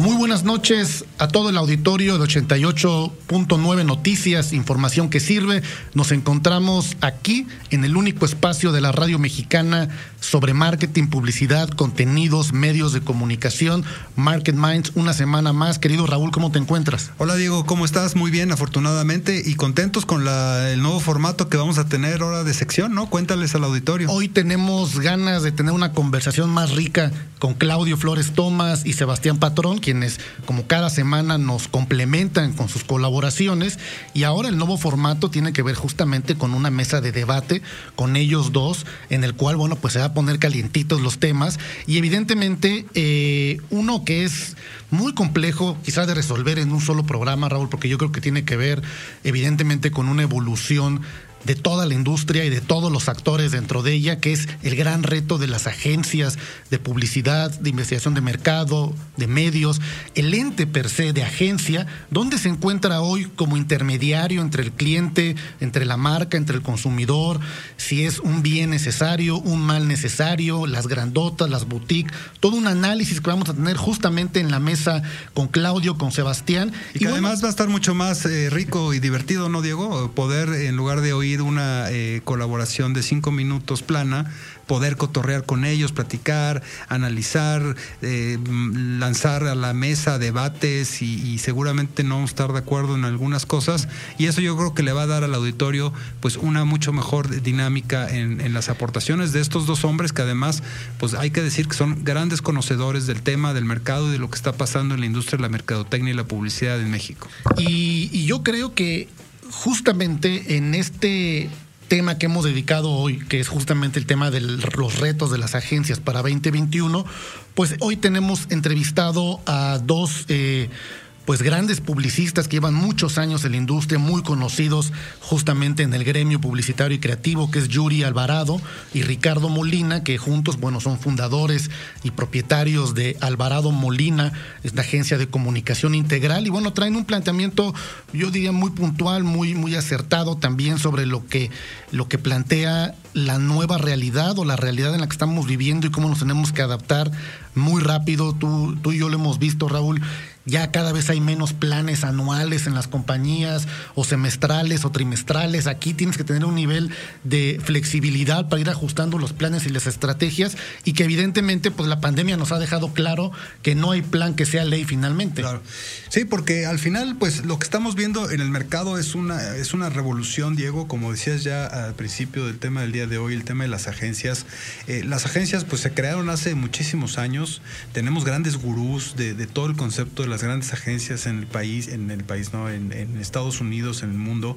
Muy buenas noches a todo el auditorio de 88.9 Noticias, información que sirve. Nos encontramos aquí en el único espacio de la radio mexicana sobre marketing, publicidad, contenidos, medios de comunicación, Market Minds, una semana más. Querido Raúl, ¿cómo te encuentras? Hola Diego, ¿cómo estás? Muy bien, afortunadamente, y contentos con la, el nuevo formato que vamos a tener ahora de sección, ¿no? Cuéntales al auditorio. Hoy tenemos ganas de tener una conversación más rica con Claudio Flores Tomás y Sebastián Patrón, quienes como cada semana nos complementan con sus colaboraciones. Y ahora el nuevo formato tiene que ver justamente con una mesa de debate con ellos dos en el cual bueno pues se va a poner calientitos los temas. Y evidentemente eh, uno que es muy complejo quizás de resolver en un solo programa Raúl porque yo creo que tiene que ver evidentemente con una evolución de toda la industria y de todos los actores dentro de ella, que es el gran reto de las agencias de publicidad, de investigación de mercado, de medios, el ente per se de agencia, donde se encuentra hoy como intermediario entre el cliente, entre la marca, entre el consumidor, si es un bien necesario, un mal necesario, las grandotas, las boutiques, todo un análisis que vamos a tener justamente en la mesa con Claudio, con Sebastián. Y, que además va a estar mucho más eh, rico y divertido, ¿no, Diego? Poder, en lugar de oír una eh, colaboración de cinco minutos plana, poder cotorrear con ellos, platicar, analizar, eh, lanzar a la mesa debates y, seguramente no estar de acuerdo en algunas cosas. Y eso yo creo que le va a dar al auditorio pues una mucho mejor dinámica en, las aportaciones de estos dos hombres que además pues hay que decir que son grandes conocedores del tema, del mercado y de lo que está pasando en la industria de la mercadotecnia y la publicidad en México. Y yo creo que justamente en este tema que hemos dedicado hoy, que es justamente el tema de los retos de las agencias para 2021, pues hoy tenemos entrevistado a dos eh, pues grandes publicistas que llevan muchos años en la industria, muy conocidos justamente en el gremio publicitario y creativo, que es Yuri Alvarado y Ricardo Molina, que juntos, bueno, son fundadores y propietarios de Alvarado Molina, esta agencia de comunicación integral, y bueno, traen un planteamiento, yo diría, muy puntual, muy, muy acertado también sobre lo que, lo que plantea la nueva realidad o la realidad en la que estamos viviendo y cómo nos tenemos que adaptar muy rápido. Tú, tú y yo lo hemos visto, Raúl, ya cada vez hay menos planes anuales en las compañías o semestrales o trimestrales. Aquí tienes que tener un nivel de flexibilidad para ir ajustando los planes y las estrategias y que evidentemente pues la pandemia nos ha dejado claro que no hay plan que sea ley finalmente. Claro. Sí, porque al final pues lo que estamos viendo en el mercado es una es una revolución, Diego, como decías ya al principio del tema del día de hoy, el tema de las agencias. Eh, las agencias pues se crearon hace muchísimos años. Tenemos grandes gurús de, de todo el concepto de las grandes agencias en el país, en el país, ¿no? En, Estados Unidos, en el mundo.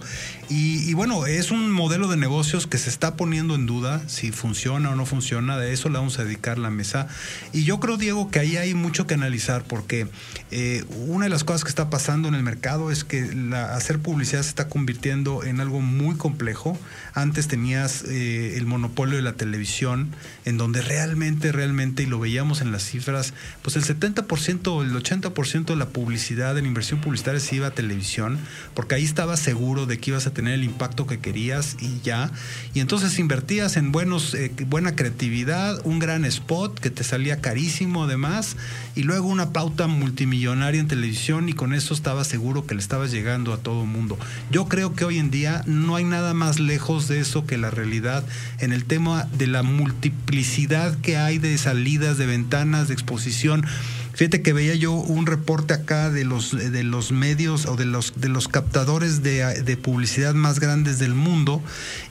Y, bueno, es un modelo de negocios que se está poniendo en duda si funciona o no funciona. De eso le vamos a dedicar la mesa. Y yo creo, Diego, que ahí hay mucho que analizar porque eh, una de las cosas que está pasando en el mercado es que hacer publicidad se está convirtiendo en algo muy complejo. Antes tenías eh, el monopolio de la televisión, en donde realmente, realmente, y lo veíamos en las cifras, pues el 70% o el 80% la publicidad, la inversión publicitaria se iba a televisión, porque ahí estabas seguro de que ibas a tener el impacto que querías y ya. Y entonces invertías en buenos, eh, buena creatividad, un gran spot que te salía carísimo además, y luego una pauta multimillonaria en televisión y con eso estabas seguro que le estabas llegando a todo el mundo. Yo creo que hoy en día no hay nada más lejos de eso que la realidad en el tema de la multiplicidad que hay de salidas, de ventanas, de exposición. Fíjate que veía yo un reporte acá de los, de los medios o de los, de los captadores de, de publicidad más grandes del mundo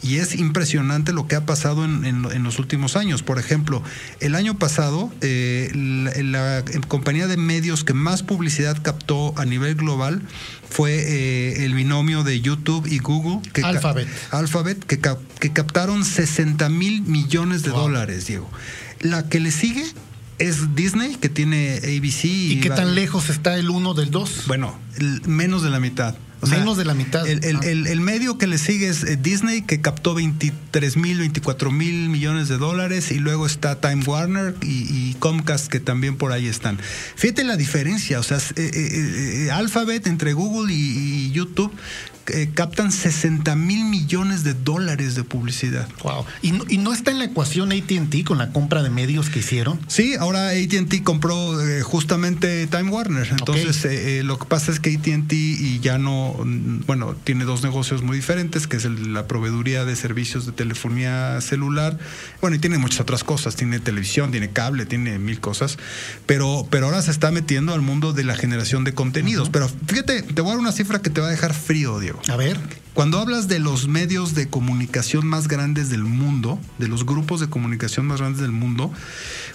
y es impresionante lo que ha pasado en, en, en los últimos años. Por ejemplo, el año pasado eh, la, la, compañía de medios que más publicidad captó a nivel global fue eh, el binomio de YouTube y Google. Que Alphabet. Alphabet, que, que captaron 60 mil millones de wow. dólares, Diego. La que le sigue es Disney, que tiene ABC. ¿Y, y qué tan lejos está el uno del dos? Bueno, menos de la mitad. Menos de la mitad. El, el, el, medio que le sigue es eh, Disney, que captó 23 mil, 24 mil millones de dólares, y luego está Time Warner y, Comcast, que también por ahí están. Fíjate la diferencia, o sea, eh, Alphabet entre Google y YouTube eh, captan 60 mil millones de dólares de publicidad. Wow. ¿Y no, ¿Y no está en la ecuación ATT con la compra de medios que hicieron? Sí, ahora ATT compró eh, justamente Time Warner. Entonces, eh, lo que pasa es que ATT y ya no, mm, bueno, tiene dos negocios muy diferentes, que es la proveeduría de servicios de telefonía celular. Bueno, y tiene muchas otras cosas. Tiene televisión, tiene cable, tiene mil cosas. Pero, pero ahora se está metiendo al mundo de la generación de contenidos. Pero fíjate, te voy a dar una cifra que te va a dejar frío, Diego. A ver. Cuando hablas de los medios de comunicación más grandes del mundo, de los grupos de comunicación más grandes del mundo,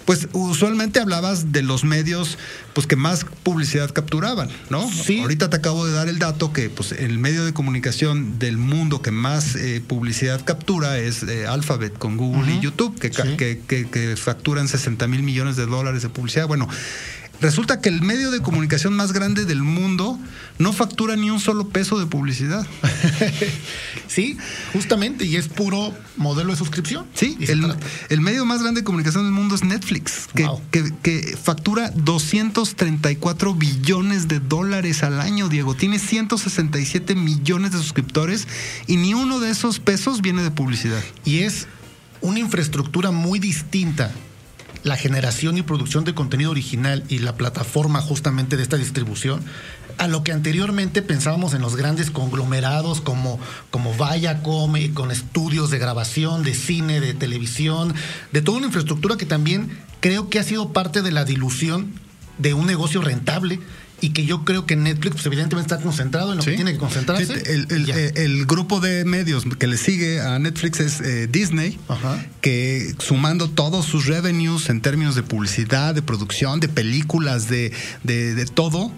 pues usualmente hablabas de los medios pues que más publicidad capturaban, ¿no? Sí. Ahorita te acabo de dar el dato que pues el medio de comunicación del mundo que más eh, publicidad captura es eh, Alphabet con Google y YouTube, que, que, que, que facturan 60 mil millones de dólares de publicidad. Bueno, Resulta que el medio de comunicación más grande del mundo no factura ni un solo peso de publicidad. sí, justamente, y es puro modelo de suscripción. Sí, el, medio más grande de comunicación del mundo es Netflix, que, que, factura 234 billones de dólares al año, Diego. Tiene 167 millones de suscriptores y ni uno de esos pesos viene de publicidad. Y es una infraestructura muy distinta la generación y producción de contenido original y la plataforma justamente de esta distribución a lo que anteriormente pensábamos en los grandes conglomerados como, como Viacom, con estudios de grabación, de cine, de televisión, de toda una infraestructura que también creo que ha sido parte de la dilución de un negocio rentable y que yo creo que Netflix pues, evidentemente está concentrado en lo que tiene que concentrarse. Eh, el, grupo de medios que le sigue a Netflix es eh, Disney, que sumando todos sus revenues en términos de publicidad, de producción, de películas, de, de, todo,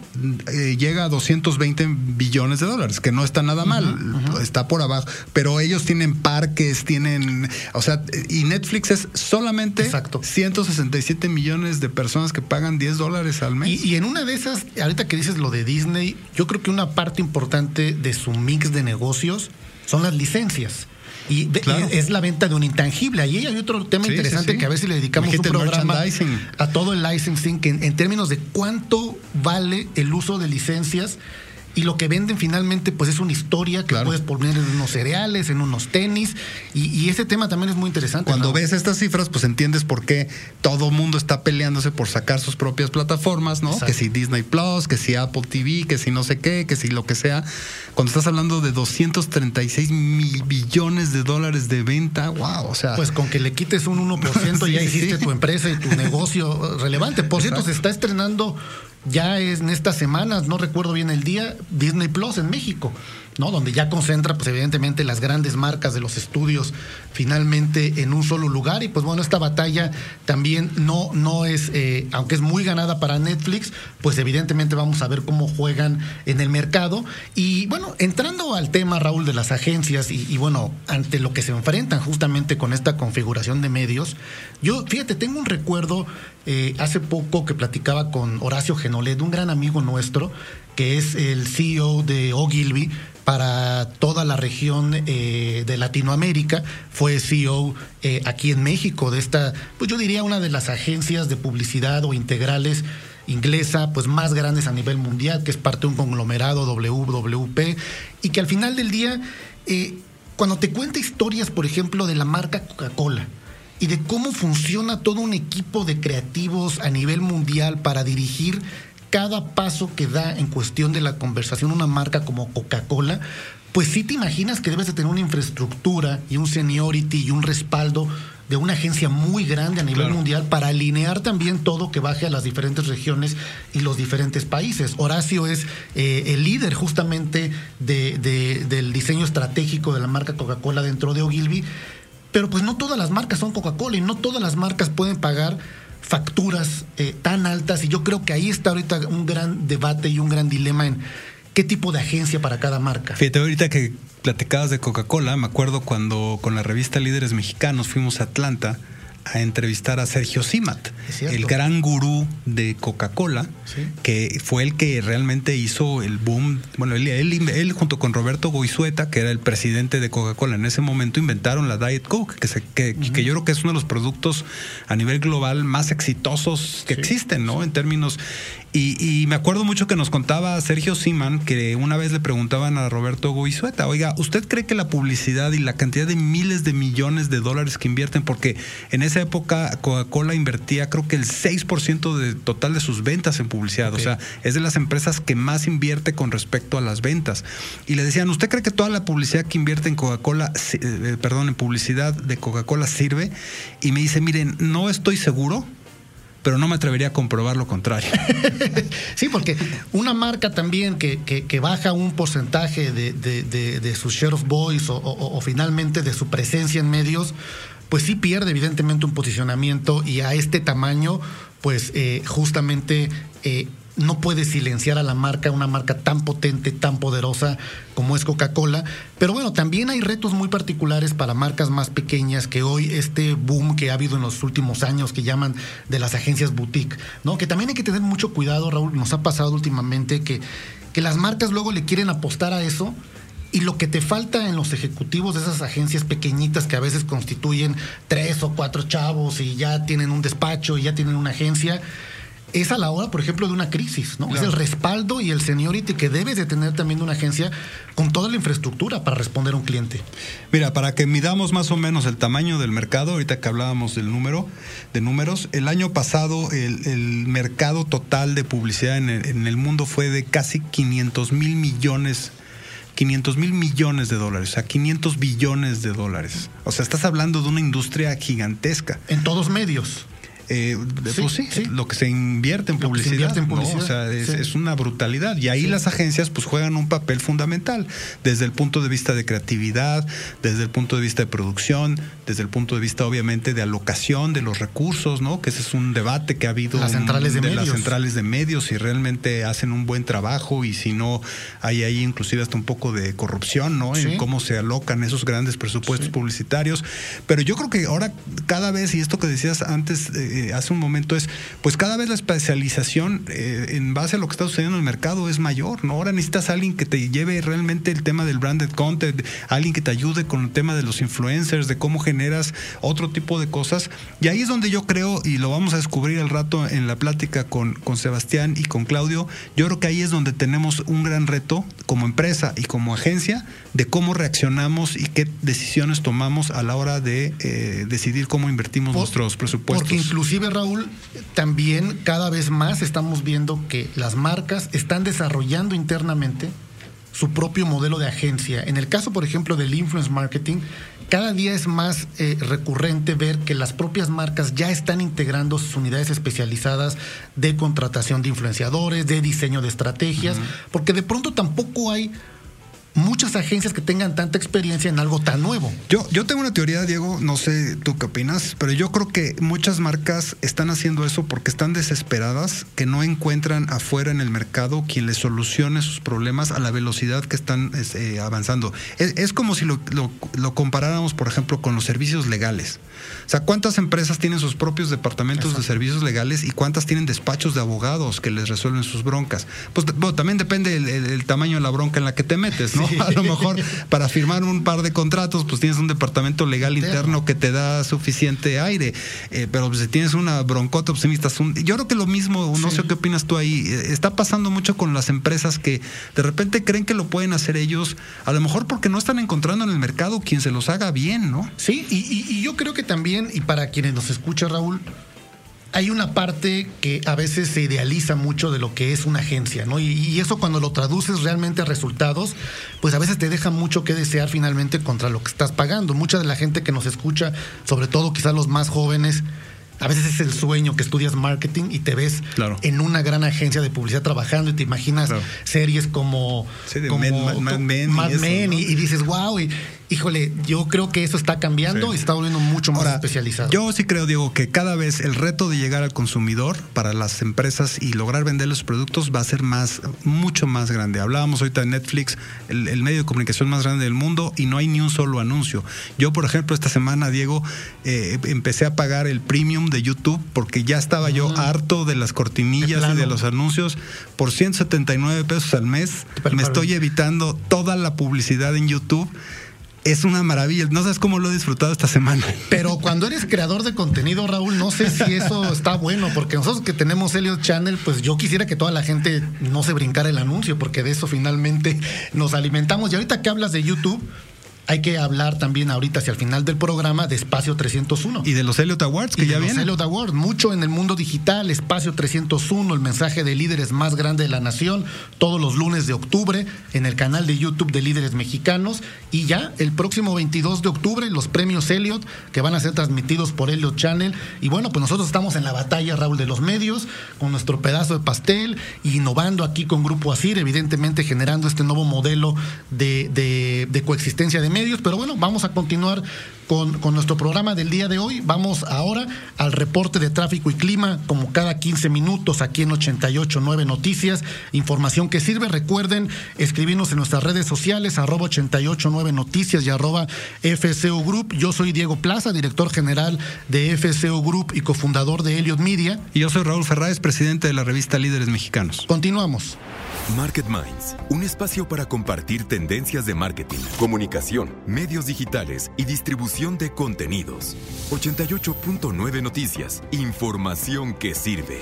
eh, llega a 220 billones de dólares, que no está nada mal, está por abajo, pero ellos tienen parques, tienen, o sea, y Netflix es solamente Exacto. 167 millones de personas que pagan 10 dólares al mes. y en una de esas ahorita que dices lo de Disney, yo creo que una parte importante de su mix de negocios son las licencias. Y es la venta de un intangible. Ahí hay otro tema interesante que a veces le dedicamos un programa a todo el licensing, que en términos de cuánto vale el uso de licencias y lo que venden finalmente pues es una historia que puedes poner en unos cereales, en unos tenis y, ese tema también es muy interesante. Cuando ves estas cifras pues entiendes por qué todo mundo está peleándose por sacar sus propias plataformas, ¿no? Que si Disney Plus, que si Apple TV, que si no sé qué, que si lo que sea. Cuando estás hablando de 236 mil billones de dólares de venta, wow, o sea... Pues con que le quites un 1% ya hiciste tu empresa y tu negocio relevante. Por cierto, se está estrenando ya es en estas semanas, no recuerdo bien el día, Disney Plus en México. ¿No? Donde ya concentra, pues evidentemente, las grandes marcas de los estudios finalmente en un solo lugar. Y pues bueno, esta batalla también no, no es, eh, aunque es muy ganada para Netflix, pues evidentemente vamos a ver cómo juegan en el mercado. Y bueno, entrando al tema, Raúl, de las agencias y, bueno, ante lo que se enfrentan justamente con esta configuración de medios, yo, fíjate, tengo un recuerdo eh, hace poco que platicaba con Horacio Genolet, un gran amigo nuestro, que es el CEO de Ogilvy, para toda la región eh, de Latinoamérica, fue CEO eh, aquí en México de esta, pues yo diría una de las agencias de publicidad o integrales inglesa, pues más grandes a nivel mundial, que es parte de un conglomerado WWP, y que al final del día, eh, cuando te cuenta historias, por ejemplo, de la marca Coca-Cola, y de cómo funciona todo un equipo de creativos a nivel mundial para dirigir cada paso que da en cuestión de la conversación una marca como Coca-Cola, pues sí te imaginas que debes de tener una infraestructura y un seniority y un respaldo de una agencia muy grande a nivel mundial para alinear también todo que baje a las diferentes regiones y los diferentes países. Horacio es eh, el líder justamente del diseño estratégico de la marca Coca-Cola dentro de Ogilvy, pero pues no todas las marcas son Coca-Cola y no todas las marcas pueden pagar facturas eh, tan altas y yo creo que ahí está ahorita un gran debate y un gran dilema en qué tipo de agencia para cada marca. Fíjate, ahorita que platicabas de Coca-Cola, me acuerdo cuando con la revista Líderes Mexicanos fuimos a Atlanta a entrevistar a Sergio Simat, el gran gurú de Coca-Cola, que fue el que realmente hizo el boom. Bueno, él, él, junto con Roberto Goizueta, que era el presidente de Coca-Cola en ese momento, inventaron la Diet Coke, que, se, que, yo creo que es uno de los productos a nivel global más exitosos que existen, ¿no? En términos y, me acuerdo mucho que nos contaba Sergio Siman que una vez le preguntaban a Roberto Goizueta, oiga, ¿usted cree que la publicidad y la cantidad de miles de millones de dólares que invierten, porque en esa época Coca-Cola invertía creo que el 6% de total de sus ventas en publicidad, o sea, es de las empresas que más invierte con respecto a las ventas. Y le decían, ¿usted cree que toda la publicidad que invierte en Coca-Cola, eh, perdón, en publicidad de Coca-Cola sirve? Y me dice, miren, no estoy seguro pero no me atrevería a comprobar lo contrario. sí, porque una marca también que, que, baja un porcentaje de, de, su share of voice o, finalmente de su presencia en medios, pues sí pierde evidentemente un posicionamiento y a este tamaño, pues eh, justamente eh, no puede silenciar a la marca, una marca tan potente, tan poderosa como es Coca-Cola. Pero bueno, también hay retos muy particulares para marcas más pequeñas que hoy este boom que ha habido en los últimos años que llaman de las agencias boutique, ¿no? Que también hay que tener mucho cuidado, Raúl, nos ha pasado últimamente que, que las marcas luego le quieren apostar a eso. Y lo que te falta en los ejecutivos de esas agencias pequeñitas que a veces constituyen tres o cuatro chavos y ya tienen un despacho y ya tienen una agencia, es a la hora, por ejemplo, de una crisis, ¿no? Es el respaldo y el seniority que debes de tener también una agencia con toda la infraestructura para responder a un cliente. Mira, para que midamos más o menos el tamaño del mercado, ahorita que hablábamos del número, de números, el año pasado el, mercado total de publicidad en el, en el mundo fue de casi 500 mil millones 500 mil millones de dólares, o sea, 500 billones de dólares. O sea, estás hablando de una industria gigantesca. En todos medios. Eh, pues sí, lo que se invierte en publicidad, o sea, es, una brutalidad. Y ahí las agencias pues juegan un papel fundamental desde el punto de vista de creatividad, desde el punto de vista de producción, desde el punto de vista obviamente de alocación de los recursos, ¿no? Que ese es un debate que ha habido las centrales de, las centrales de medios si realmente hacen un buen trabajo y si no hay ahí inclusive hasta un poco de corrupción, ¿no? En cómo se alocan esos grandes presupuestos publicitarios, pero yo creo que ahora cada vez y esto que decías antes eh, eh, hace un momento es, pues cada vez la especialización eh, en base a lo que está sucediendo en el mercado es mayor, ¿no? Ahora necesitas a alguien que te lleve realmente el tema del branded content, alguien que te ayude con el tema de los influencers, de cómo generas otro tipo de cosas. Y ahí es donde yo creo, y lo vamos a descubrir al rato en la plática con, con Sebastián y con Claudio, yo creo que ahí es donde tenemos un gran reto como empresa y como agencia de cómo reaccionamos y qué decisiones tomamos a la hora de eh, decidir cómo invertimos nuestros presupuestos. Porque inclusive, Raúl, también cada vez más estamos viendo que las marcas están desarrollando internamente su propio modelo de agencia. En el caso, por ejemplo, del influence marketing, cada día es más eh, recurrente ver que las propias marcas ya están integrando sus unidades especializadas de contratación de influenciadores, de diseño de estrategias, porque de pronto tampoco hay muchas agencias que tengan tanta experiencia en algo tan nuevo. Yo, yo tengo una teoría, Diego, no sé tú qué opinas, pero yo creo que muchas marcas están haciendo eso porque están desesperadas, que no encuentran afuera en el mercado quien les solucione sus problemas a la velocidad que están este, avanzando. Es, como si lo, lo, comparáramos, por ejemplo, con los servicios legales. O sea, ¿cuántas empresas tienen sus propios departamentos de servicios legales y cuántas tienen despachos de abogados que les resuelven sus broncas? Pues bueno, también depende el, tamaño de la bronca en la que te metes, ¿no? A lo mejor para firmar un par de contratos, pues tienes un departamento legal interno que te da suficiente aire. Eh, pero pues, si tienes una broncota, optimista, pues, yo creo que lo mismo, no sé qué opinas tú ahí, eh, está pasando mucho con las empresas que de repente creen que lo pueden hacer ellos, a lo mejor porque no están encontrando en el mercado quien se los haga bien, ¿no? Sí, y yo creo que también, y para quienes nos escuchan, Raúl, hay una parte que a veces se idealiza mucho de lo que es una agencia, ¿no? Y, eso cuando lo traduces realmente a resultados, pues a veces te deja mucho que desear finalmente contra lo que estás pagando. Mucha de la gente que nos escucha, sobre todo quizás los más jóvenes, a veces es el sueño que estudias marketing y te ves en una gran agencia de publicidad trabajando y te imaginas series como, Mad Men, y, dices, wow, y, híjole, yo creo que eso está cambiando y está volviendo mucho más especializado. Yo sí creo, Diego, que cada vez el reto de llegar al consumidor para las empresas y lograr vender los productos va a ser más, mucho más grande. Hablábamos ahorita de Netflix, el, medio de comunicación más grande del mundo y no hay ni un solo anuncio. Yo, por ejemplo, esta semana, Diego, eh, empecé a pagar el premium de YouTube porque ya estaba yo harto de las cortinillas y de los anuncios. Por 179 pesos al mes me estoy evitando toda la publicidad en YouTube es una maravilla. No sabes cómo lo he disfrutado esta semana. Pero cuando eres creador de contenido, Raúl, no sé si eso está bueno, porque nosotros que tenemos Elliot Channel, pues yo quisiera que toda la gente no se brincara el anuncio, porque de eso finalmente nos alimentamos. Y ahorita que hablas de YouTube, hay que hablar también ahorita hacia el final del programa de Espacio 301. Y de los Elliot Awards que ya vienen. Los Elliot Awards, mucho en el mundo digital, Espacio 301, el mensaje de líderes más grande de la nación, todos los lunes de octubre en el canal de YouTube de Líderes Mexicanos y ya el próximo 22 de octubre los premios Elliot que van a ser transmitidos por Elliot Channel y bueno, pues nosotros estamos en la batalla Raúl de los medios con nuestro pedazo de pastel innovando aquí con Grupo Asir, evidentemente generando este nuevo modelo de, de, de coexistencia de medios pero bueno, vamos a continuar con, nuestro programa del día de hoy. Vamos ahora al reporte de tráfico y clima, como cada 15 minutos aquí en 889 Noticias. Información que sirve. Recuerden escribirnos en nuestras redes sociales, arroba 889 Noticias y arroba Group. Yo soy Diego Plaza, director general de FCO Group y cofundador de Elliot Media. Y yo soy Raúl Ferráez, presidente de la revista Líderes Mexicanos. Continuamos. Market Minds, un espacio para compartir tendencias de marketing, comunicación, medios digitales y distribución de contenidos. 88.9 Noticias, información que sirve.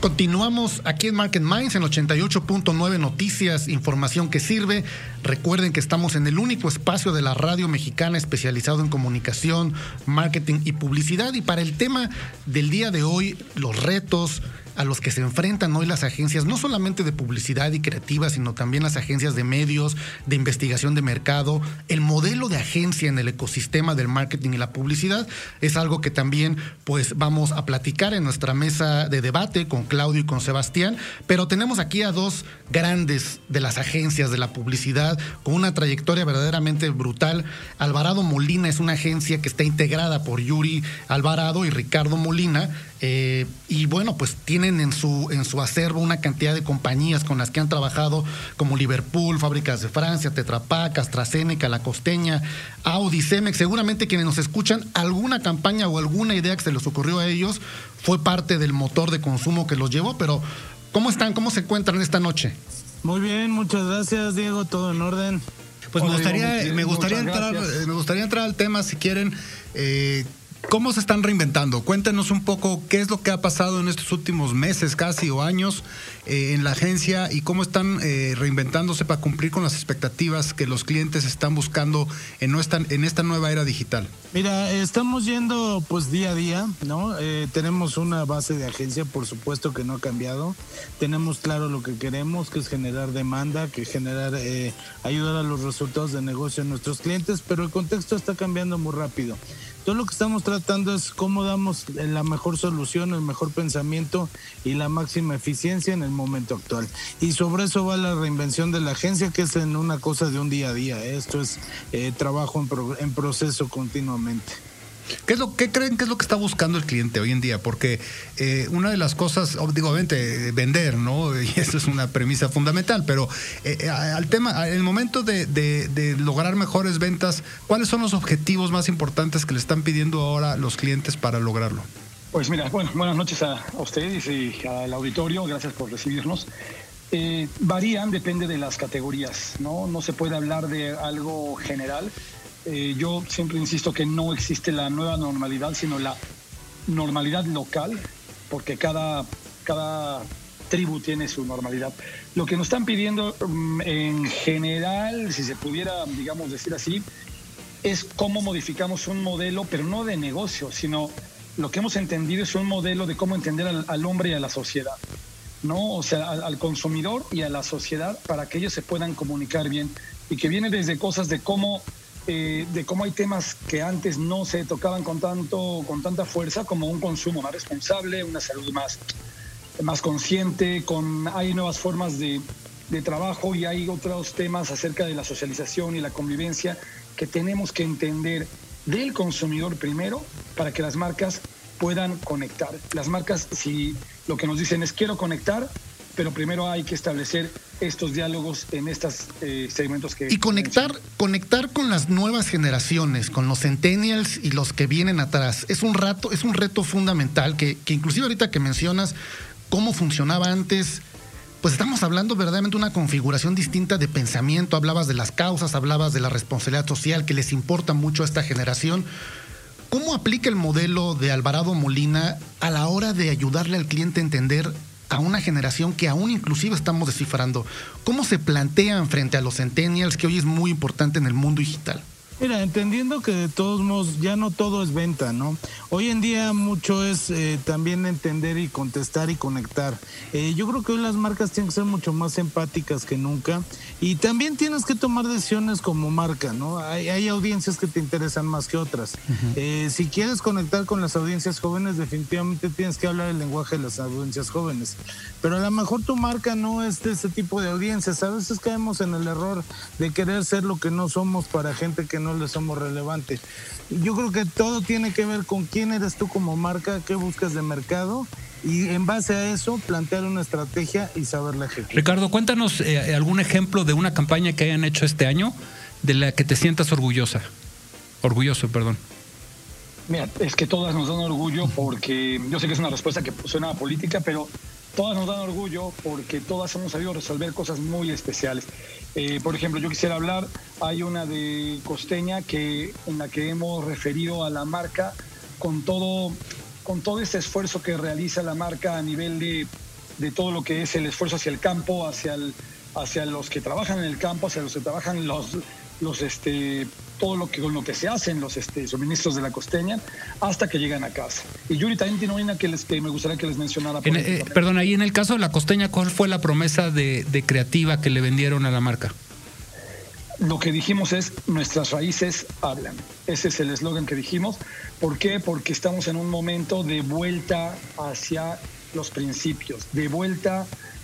Continuamos aquí en Market Minds en 88.9 Noticias, información que sirve. Recuerden que estamos en el único espacio de la radio mexicana especializado en comunicación, marketing y publicidad. Y para el tema del día de hoy, los retos, a los que se enfrentan hoy las agencias, no solamente de publicidad y creativa, sino también las agencias de medios, de investigación de mercado. El modelo de agencia en el ecosistema del marketing y la publicidad es algo que también pues vamos a platicar en nuestra mesa de debate con Claudio y con Sebastián, pero tenemos aquí a dos grandes de las agencias de la publicidad con una trayectoria verdaderamente brutal. Alvarado Molina es una agencia que está integrada por Yuri Alvarado y Ricardo Molina eh, y bueno, pues tienen en su, en su acervo una cantidad de compañías con las que han trabajado, como Liverpool, Fábricas de Francia, Tetra Pak, AstraZeneca, La Costeña, Audi, Cemex. Seguramente quienes nos escuchan, alguna campaña o alguna idea que se les ocurrió a ellos fue parte del motor de consumo que los llevó. Pero, ¿cómo están? ¿Cómo se encuentran esta noche? Muy bien, muchas gracias, Diego. Todo en orden. Pues me gustaría, me gustaría entrar, me gustaría entrar al tema, si quieren. Eh, ¿Cómo se están reinventando? Cuéntenos un poco qué es lo que ha pasado en estos últimos meses casi o años eh, en la agencia y cómo están eh, reinventándose para cumplir con las expectativas que los clientes están buscando en, en esta nueva era digital. Mira, estamos yendo pues día a día, ¿no? Eh, tenemos una base de agencia, por supuesto que no ha cambiado. Tenemos claro lo que queremos, que es generar demanda, que generar, ayudar a los resultados de negocio de nuestros clientes, pero el contexto está cambiando muy rápido. Todo lo que estamos tratando es cómo damos la mejor solución, el mejor pensamiento y la máxima eficiencia en el momento actual. Y sobre eso va la reinvención de la agencia, que es en una cosa de un día a día. Esto es eh, trabajo en proceso continuamente. ¿Qué, es lo, ¿Qué creen que es lo que está buscando el cliente hoy en día? Porque eh, una de las cosas, digo, obviamente, vender, ¿no? Y eso es una premisa fundamental, pero eh, eh, al tema, en el momento de, lograr mejores ventas, ¿cuáles son los objetivos más importantes que le están pidiendo ahora los clientes para lograrlo? Pues mira, bueno, buenas noches a, ustedes y al auditorio, gracias por recibirnos. varían, depende de las categorías, ¿no? No se puede hablar de algo general eh, yo siempre insisto que no existe la nueva normalidad, sino la normalidad local, porque cada, cada tribu tiene su normalidad. Lo que nos están pidiendo mm, en general, si se pudiera, digamos, decir así, es cómo modificamos un modelo, pero no de negocio, sino lo que hemos entendido es un modelo de cómo entender al, hombre y a la sociedad, ¿no? O sea, al, al, consumidor y a la sociedad para que ellos se puedan comunicar bien y que viene desde cosas de cómo eh, de cómo hay temas que antes no se tocaban con, tanto, con tanta fuerza, como un consumo más responsable, una salud más, más consciente, con, hay nuevas formas de, de trabajo y hay otros temas acerca de la socialización y la convivencia que tenemos que entender del consumidor primero para que las marcas puedan conectar. Las marcas, si lo que nos dicen es quiero conectar, pero primero hay que establecer estos diálogos en estos eh, segmentos que... Y conectar, conectar con las nuevas generaciones, con los centennials y los que vienen atrás. Es un, rato, es un reto fundamental que, que inclusive ahorita que mencionas cómo funcionaba antes, pues estamos hablando verdaderamente de una configuración distinta de pensamiento. Hablabas de las causas, hablabas de la responsabilidad social que les importa mucho a esta generación. ¿Cómo aplica el modelo de Alvarado Molina a la hora de ayudarle al cliente a entender a una generación que aún inclusive estamos descifrando? ¿Cómo se plantean frente a los centennials, que hoy es muy importante en el mundo digital? Mira, entendiendo que de todos modos ya no todo es venta, ¿no? Hoy en día mucho es eh, también entender y contestar y conectar. Eh, yo creo que hoy las marcas tienen que ser mucho más empáticas que nunca y también tienes que tomar decisiones como marca, ¿no? Hay, hay audiencias que te interesan más que otras. eh, si quieres conectar con las audiencias jóvenes, definitivamente tienes que hablar el lenguaje de las audiencias jóvenes. Pero a lo mejor tu marca no es de ese tipo de audiencias. A veces caemos en el error de querer ser lo que no somos para gente que no le somos relevante. Yo creo que todo tiene que ver con quién eres tú como marca, qué buscas de mercado y en base a eso plantear una estrategia y saberla ejecutar. Ricardo, cuéntanos eh, algún ejemplo de una campaña que hayan hecho este año de la que te sientas orgullosa. Orgulloso, perdón. Mira, es que todas nos dan orgullo porque yo sé que es una respuesta que suena a política, pero todas nos dan orgullo porque todas hemos sabido resolver cosas muy especiales. Eh, por ejemplo, yo quisiera hablar, hay una de Costeña que, en la que hemos referido a la marca con todo, con todo este esfuerzo que realiza la marca a nivel de, de todo lo que es el esfuerzo hacia el campo, hacia, hacia los que trabajan en el campo, hacia los que trabajan los, los este, todo lo que con lo que se hacen los este, suministros de la costeña hasta que llegan a casa. Y Yuri también tiene una que, les, que me gustaría que les mencionara. En, eh, perdón, ahí en el caso de la costeña, ¿cuál fue la promesa de, de creativa que le vendieron a la marca? Lo que dijimos es nuestras raíces hablan. Ese es el eslogan que dijimos. ¿Por qué? Porque estamos en un momento de vuelta hacia los principios, de vuelta hacia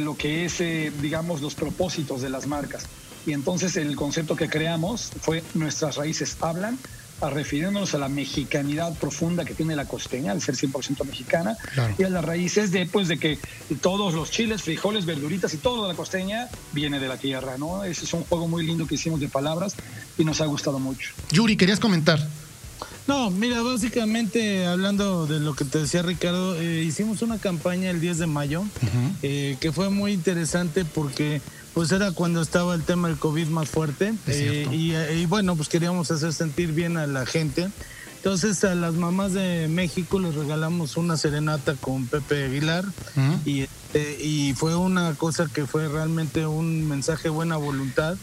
lo que es, eh, digamos, los propósitos de las marcas. Y entonces el concepto que creamos fue nuestras raíces hablan, a refiriéndonos a la mexicanidad profunda que tiene la costeña, al ser 100% mexicana, claro. y a las raíces de, pues, de que todos los chiles, frijoles, verduritas y todo de la costeña viene de la tierra, ¿no? Ese es un juego muy lindo que hicimos de palabras y nos ha gustado mucho. Yuri, ¿querías comentar? No, mira, básicamente hablando de lo que te decía Ricardo, eh, hicimos una campaña el 10 de mayo uh -huh. eh, que fue muy interesante porque pues era cuando estaba el tema del COVID más fuerte eh, y, y, bueno, pues queríamos hacer sentir bien a la gente. Entonces a las mamás de México les regalamos una serenata con Pepe Aguilar uh -huh. y, y fue una cosa que fue realmente un mensaje de buena voluntad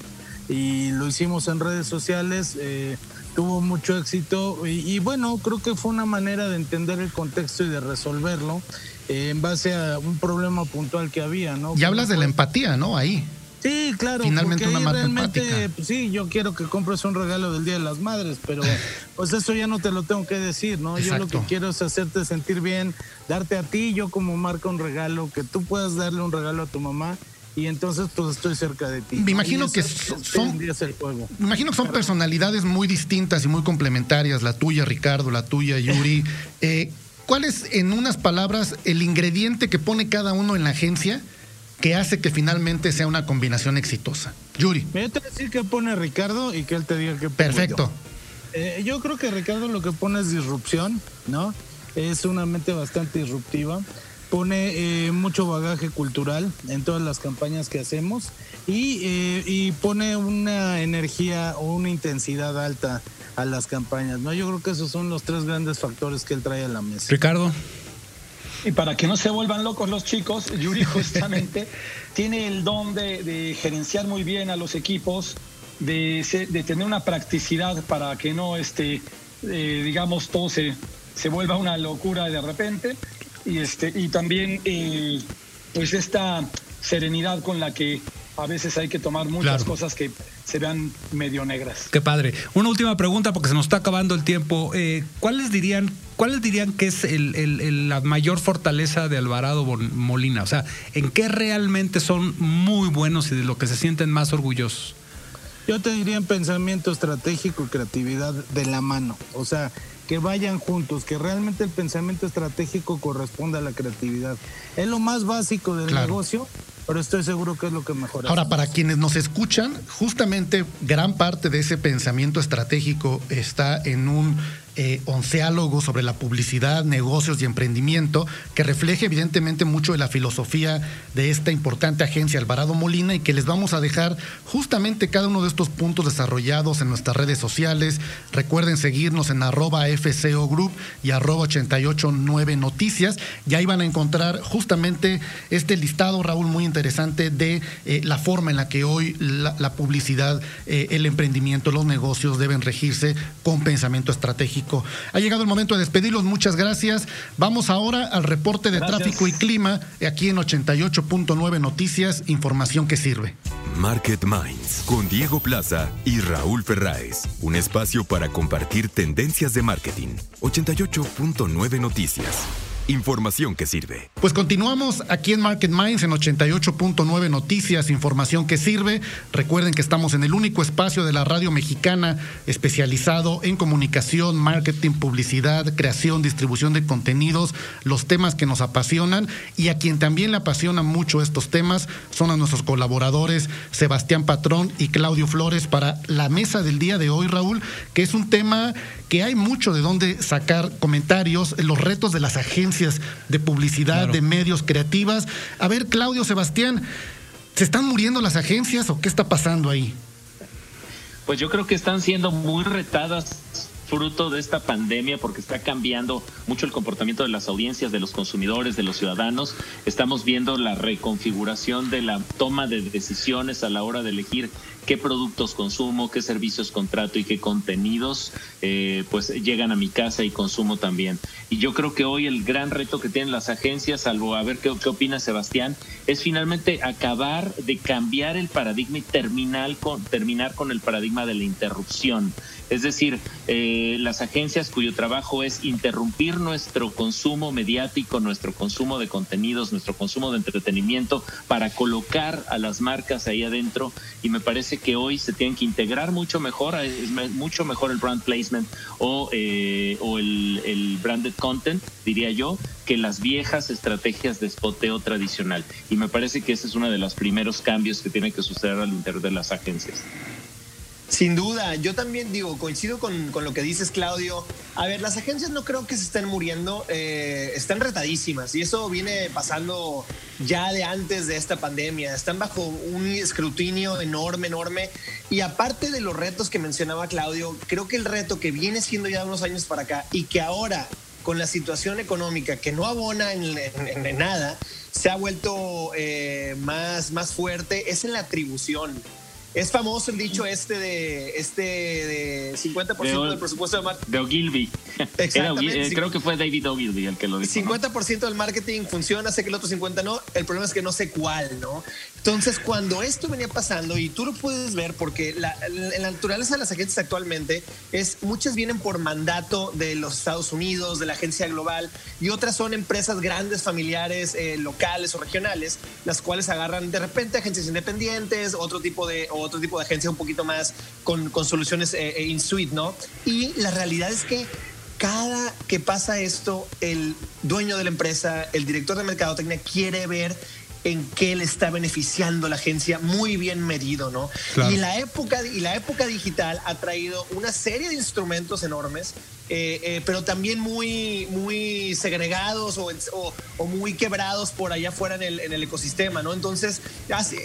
y lo hicimos en redes sociales. Eh, tuvo mucho éxito y, y, bueno, creo que fue una manera de entender el contexto y de resolverlo eh, en base a un problema puntual que había, ¿no? Y hablas de la empatía, ¿no? Ahí. Sí, claro. Finalmente una marca empática. Pues, sí, yo quiero que compres un regalo del Día de las Madres, pero pues eso ya no te lo tengo que decir, ¿no? Exacto. Yo lo que quiero es hacerte sentir bien, darte a ti, yo como marca un regalo, que tú puedas darle un regalo a tu mamá y entonces pues estoy cerca de ti. Me imagino que son me imagino que son personalidades muy distintas y muy complementarias, la tuya Ricardo, la tuya Yuri. eh, ¿Cuál es en unas palabras el ingrediente que pone cada uno en la agencia que hace que finalmente sea una combinación exitosa? Yuri. Me voy a decir que pone Ricardo y que él te diga que Perfecto. Yo. Eh, yo creo que Ricardo lo que pone es disrupción, ¿no? Es una mente bastante disruptiva pone eh, mucho bagaje cultural en todas las campañas que hacemos y, eh, y, pone una energía o una intensidad alta a las campañas. ¿no? Yo creo que esos son los tres grandes factores que él trae a la mesa. Ricardo. Y para que no se vuelvan locos los chicos, Yuri justamente tiene el don de, de, gerenciar muy bien a los equipos, de, de tener una practicidad para que no, este, eh, digamos, todo se, se vuelva una locura de repente y este y también eh, pues esta serenidad con la que a veces hay que tomar muchas cosas que se vean medio negras. Qué padre. Una última pregunta porque se nos está acabando el tiempo. Eh, ¿Cuáles dirían cuáles dirían que es la mayor fortaleza de Alvarado Molina? O sea, ¿en qué realmente son muy buenos y de lo que se sienten más orgullosos? Yo te diría en pensamiento estratégico y creatividad de la mano. O sea, que vayan juntos, que realmente el pensamiento estratégico corresponda a la creatividad. Es lo más básico del negocio, pero estoy seguro que es lo que mejor. Ahora, para quienes nos escuchan, justamente gran parte de ese pensamiento estratégico está en un eh, onceálogo sobre la publicidad, negocios y emprendimiento, que refleje evidentemente mucho de la filosofía de esta importante agencia Alvarado Molina y que les vamos a dejar justamente cada uno de estos puntos desarrollados en nuestras redes sociales. Recuerden seguirnos en arroba FCO Group y arroba 889 Noticias y ahí van a encontrar justamente este listado, Raúl, muy interesante de eh, la forma en la que hoy la, publicidad, eh, el emprendimiento, los negocios deben regirse con pensamiento estratégico ha llegado el momento de despedirlos, muchas gracias. Vamos ahora al reporte de tráfico y clima aquí en 88.9 Noticias, información que sirve. Market Minds con Diego Plaza y Raúl Ferráez, un espacio para compartir tendencias de marketing. 88.9 Noticias. Información que sirve. Pues continuamos aquí en Market Minds en 88.9 Noticias, información que sirve. Recuerden que estamos en el único espacio de la radio mexicana especializado en comunicación, marketing, publicidad, creación, distribución de contenidos, los temas que nos apasionan y a quien también le apasionan mucho estos temas son a nuestros colaboradores Sebastián Patrón y Claudio Flores para la mesa del día de hoy, Raúl, que es un tema que hay mucho de dónde sacar comentarios, los retos de las agencias de publicidad, de medios creativas. A ver, Claudio, Sebastián, ¿se están muriendo las agencias o qué está pasando ahí? Pues yo creo que están siendo muy retadas fruto de esta pandemia porque está cambiando mucho el comportamiento de las audiencias, de los consumidores, de los ciudadanos. Estamos viendo la reconfiguración de la toma de decisiones a la hora de elegir qué productos consumo, qué servicios contrato y qué contenidos eh, pues llegan a mi casa y consumo también. Y yo creo que hoy el gran reto que tienen las agencias, salvo a ver qué, qué opina Sebastián, es finalmente acabar de cambiar el paradigma y terminar con, terminar con el paradigma de la interrupción. Es decir, eh, las agencias cuyo trabajo es interrumpir nuestro consumo mediático, nuestro consumo de contenidos, nuestro consumo de entretenimiento para colocar a las marcas ahí adentro y me parece que hoy se tienen que integrar mucho mejor, mucho mejor el brand placement o, eh, el branded content, diría yo, que las viejas estrategias de spoteo tradicional. Y me parece que ese es uno de los primeros cambios que tiene que suceder al interior de las agencias. Sin duda, yo también digo, coincido con, lo que dices, Claudio. A ver, las agencias no creo que se estén muriendo, eh, están retadísimas y eso viene pasando ya de antes de esta pandemia. Están bajo un escrutinio enorme, enorme. Y aparte de los retos que mencionaba Claudio, creo que el reto que viene siendo ya unos años para acá y que ahora con la situación económica que no abona en, nada, se ha vuelto eh, más, más fuerte, es en la atribución. Es famoso el dicho este de este de 50% del presupuesto de marketing. De Ogilvy. Exactamente. Eh, creo que fue David Ogilvy el que lo dijo. 50% del marketing funciona, sé que el otro 50% no. El problema es que no sé cuál, ¿no? Entonces, cuando esto venía pasando, y tú lo puedes ver porque la, la, naturaleza de las agencias actualmente es muchas vienen por mandato de los Estados Unidos, de la agencia global, y otras son empresas grandes, familiares, eh, locales o regionales, las cuales agarran de repente agencias independientes, otro tipo de, otro tipo de agencia un poquito más con, con soluciones eh, eh, in suite, ¿no? Y la realidad es que cada que pasa esto, el dueño de la empresa, el director de mercadotecnia quiere ver en qué le está beneficiando la agencia, muy bien medido, ¿no? Y la época y la época digital ha traído una serie de instrumentos enormes eh, eh, pero también muy, muy segregados o, o, muy quebrados por allá afuera en el, en el ecosistema, ¿no? Entonces,